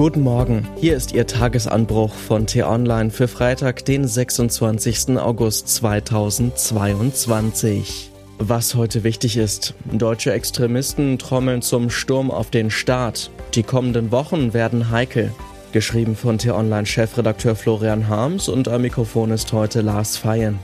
Guten Morgen, hier ist Ihr Tagesanbruch von T-Online für Freitag, den 26. August 2022. Was heute wichtig ist, deutsche Extremisten trommeln zum Sturm auf den Staat. Die kommenden Wochen werden heikel. Geschrieben von T-Online-Chefredakteur Florian Harms und am Mikrofon ist heute Lars Feyen.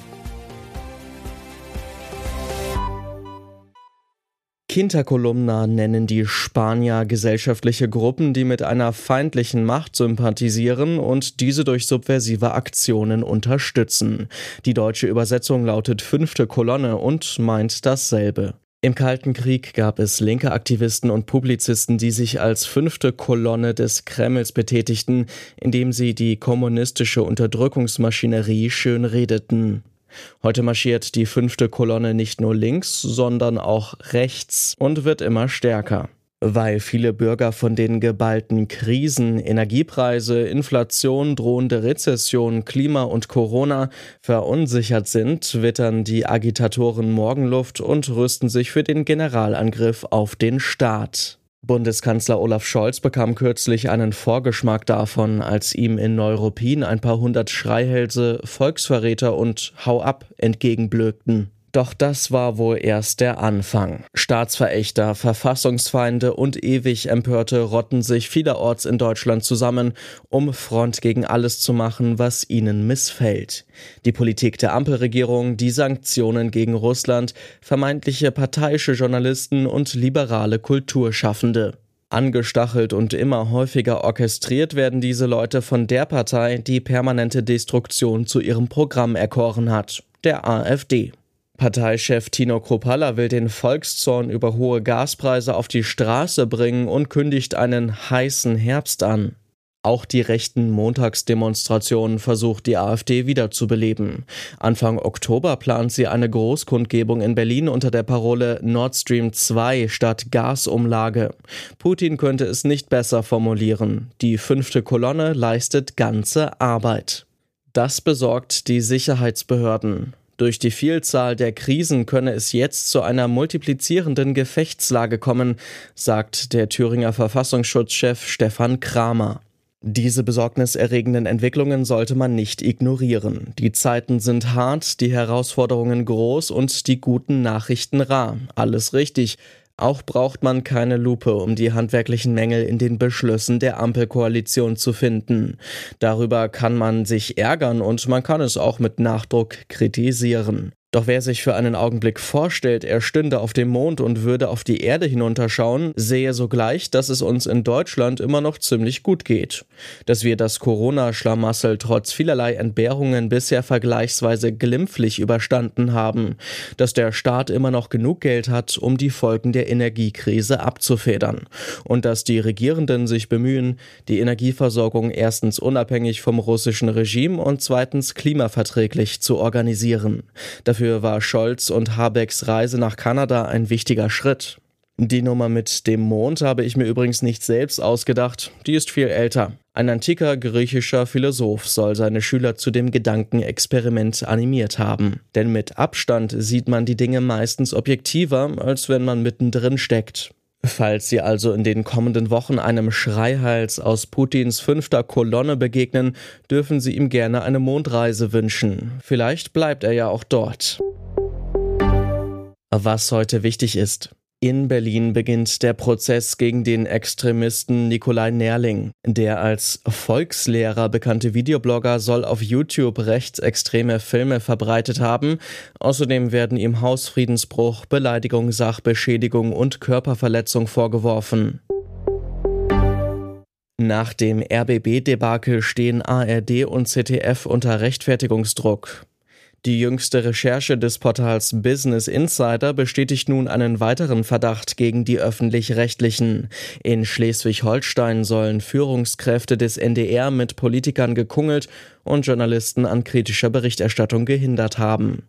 Quinta nennen die Spanier gesellschaftliche Gruppen, die mit einer feindlichen Macht sympathisieren und diese durch subversive Aktionen unterstützen. Die deutsche Übersetzung lautet fünfte Kolonne und meint dasselbe. Im Kalten Krieg gab es linke Aktivisten und Publizisten, die sich als fünfte Kolonne des Kremls betätigten, indem sie die kommunistische Unterdrückungsmaschinerie schön redeten. Heute marschiert die fünfte Kolonne nicht nur links, sondern auch rechts und wird immer stärker. Weil viele Bürger von den geballten Krisen, Energiepreise, Inflation, drohende Rezession, Klima und Corona verunsichert sind, wittern die Agitatoren Morgenluft und rüsten sich für den Generalangriff auf den Staat. Bundeskanzler Olaf Scholz bekam kürzlich einen Vorgeschmack davon, als ihm in Neuruppin ein paar hundert Schreihälse, Volksverräter und Hau ab entgegenblökten. Doch das war wohl erst der Anfang. Staatsverächter, Verfassungsfeinde und ewig Empörte rotten sich vielerorts in Deutschland zusammen, um Front gegen alles zu machen, was ihnen missfällt. Die Politik der Ampelregierung, die Sanktionen gegen Russland, vermeintliche parteiische Journalisten und liberale Kulturschaffende. Angestachelt und immer häufiger orchestriert werden diese Leute von der Partei, die permanente Destruktion zu ihrem Programm erkoren hat, der AfD. Parteichef Tino Kropalla will den Volkszorn über hohe Gaspreise auf die Straße bringen und kündigt einen heißen Herbst an. Auch die rechten Montagsdemonstrationen versucht die AfD wiederzubeleben. Anfang Oktober plant sie eine Großkundgebung in Berlin unter der Parole Nord Stream 2 statt Gasumlage. Putin könnte es nicht besser formulieren. Die fünfte Kolonne leistet ganze Arbeit. Das besorgt die Sicherheitsbehörden. Durch die Vielzahl der Krisen könne es jetzt zu einer multiplizierenden Gefechtslage kommen, sagt der Thüringer Verfassungsschutzchef Stefan Kramer. Diese besorgniserregenden Entwicklungen sollte man nicht ignorieren. Die Zeiten sind hart, die Herausforderungen groß und die guten Nachrichten rar. Alles richtig. Auch braucht man keine Lupe, um die handwerklichen Mängel in den Beschlüssen der Ampelkoalition zu finden. Darüber kann man sich ärgern und man kann es auch mit Nachdruck kritisieren. Doch wer sich für einen Augenblick vorstellt, er stünde auf dem Mond und würde auf die Erde hinunterschauen, sehe sogleich, dass es uns in Deutschland immer noch ziemlich gut geht. Dass wir das Corona-Schlamassel trotz vielerlei Entbehrungen bisher vergleichsweise glimpflich überstanden haben. Dass der Staat immer noch genug Geld hat, um die Folgen der Energiekrise abzufedern. Und dass die Regierenden sich bemühen, die Energieversorgung erstens unabhängig vom russischen Regime und zweitens klimaverträglich zu organisieren. Dafür Dafür war Scholz und Habecks Reise nach Kanada ein wichtiger Schritt. Die Nummer mit dem Mond habe ich mir übrigens nicht selbst ausgedacht, die ist viel älter. Ein antiker griechischer Philosoph soll seine Schüler zu dem Gedankenexperiment animiert haben. Denn mit Abstand sieht man die Dinge meistens objektiver, als wenn man mittendrin steckt. Falls Sie also in den kommenden Wochen einem Schreihals aus Putins fünfter Kolonne begegnen, dürfen Sie ihm gerne eine Mondreise wünschen. Vielleicht bleibt er ja auch dort. Was heute wichtig ist. In Berlin beginnt der Prozess gegen den Extremisten Nikolai Nerling. Der als Volkslehrer bekannte Videoblogger soll auf YouTube rechtsextreme Filme verbreitet haben. Außerdem werden ihm Hausfriedensbruch, Beleidigung, Sachbeschädigung und Körperverletzung vorgeworfen. Nach dem RBB-Debakel stehen ARD und ZDF unter Rechtfertigungsdruck. Die jüngste Recherche des Portals Business Insider bestätigt nun einen weiteren Verdacht gegen die öffentlich-rechtlichen. In Schleswig-Holstein sollen Führungskräfte des NDR mit Politikern gekungelt und Journalisten an kritischer Berichterstattung gehindert haben.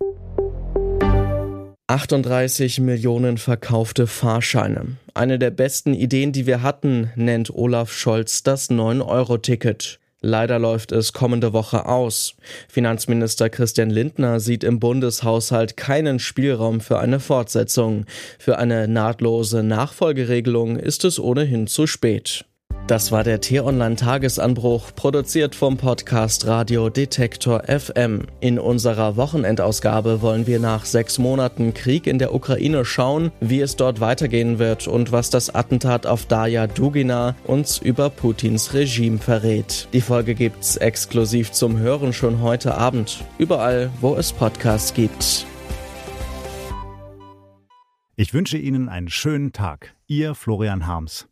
38 Millionen verkaufte Fahrscheine. Eine der besten Ideen, die wir hatten, nennt Olaf Scholz das 9-Euro-Ticket. Leider läuft es kommende Woche aus. Finanzminister Christian Lindner sieht im Bundeshaushalt keinen Spielraum für eine Fortsetzung. Für eine nahtlose Nachfolgeregelung ist es ohnehin zu spät. Das war der T-Online-Tagesanbruch, produziert vom Podcast Radio Detektor FM. In unserer Wochenendausgabe wollen wir nach sechs Monaten Krieg in der Ukraine schauen, wie es dort weitergehen wird und was das Attentat auf Daya Dugina uns über Putins Regime verrät. Die Folge gibt's exklusiv zum Hören schon heute Abend, überall, wo es Podcasts gibt. Ich wünsche Ihnen einen schönen Tag. Ihr Florian Harms.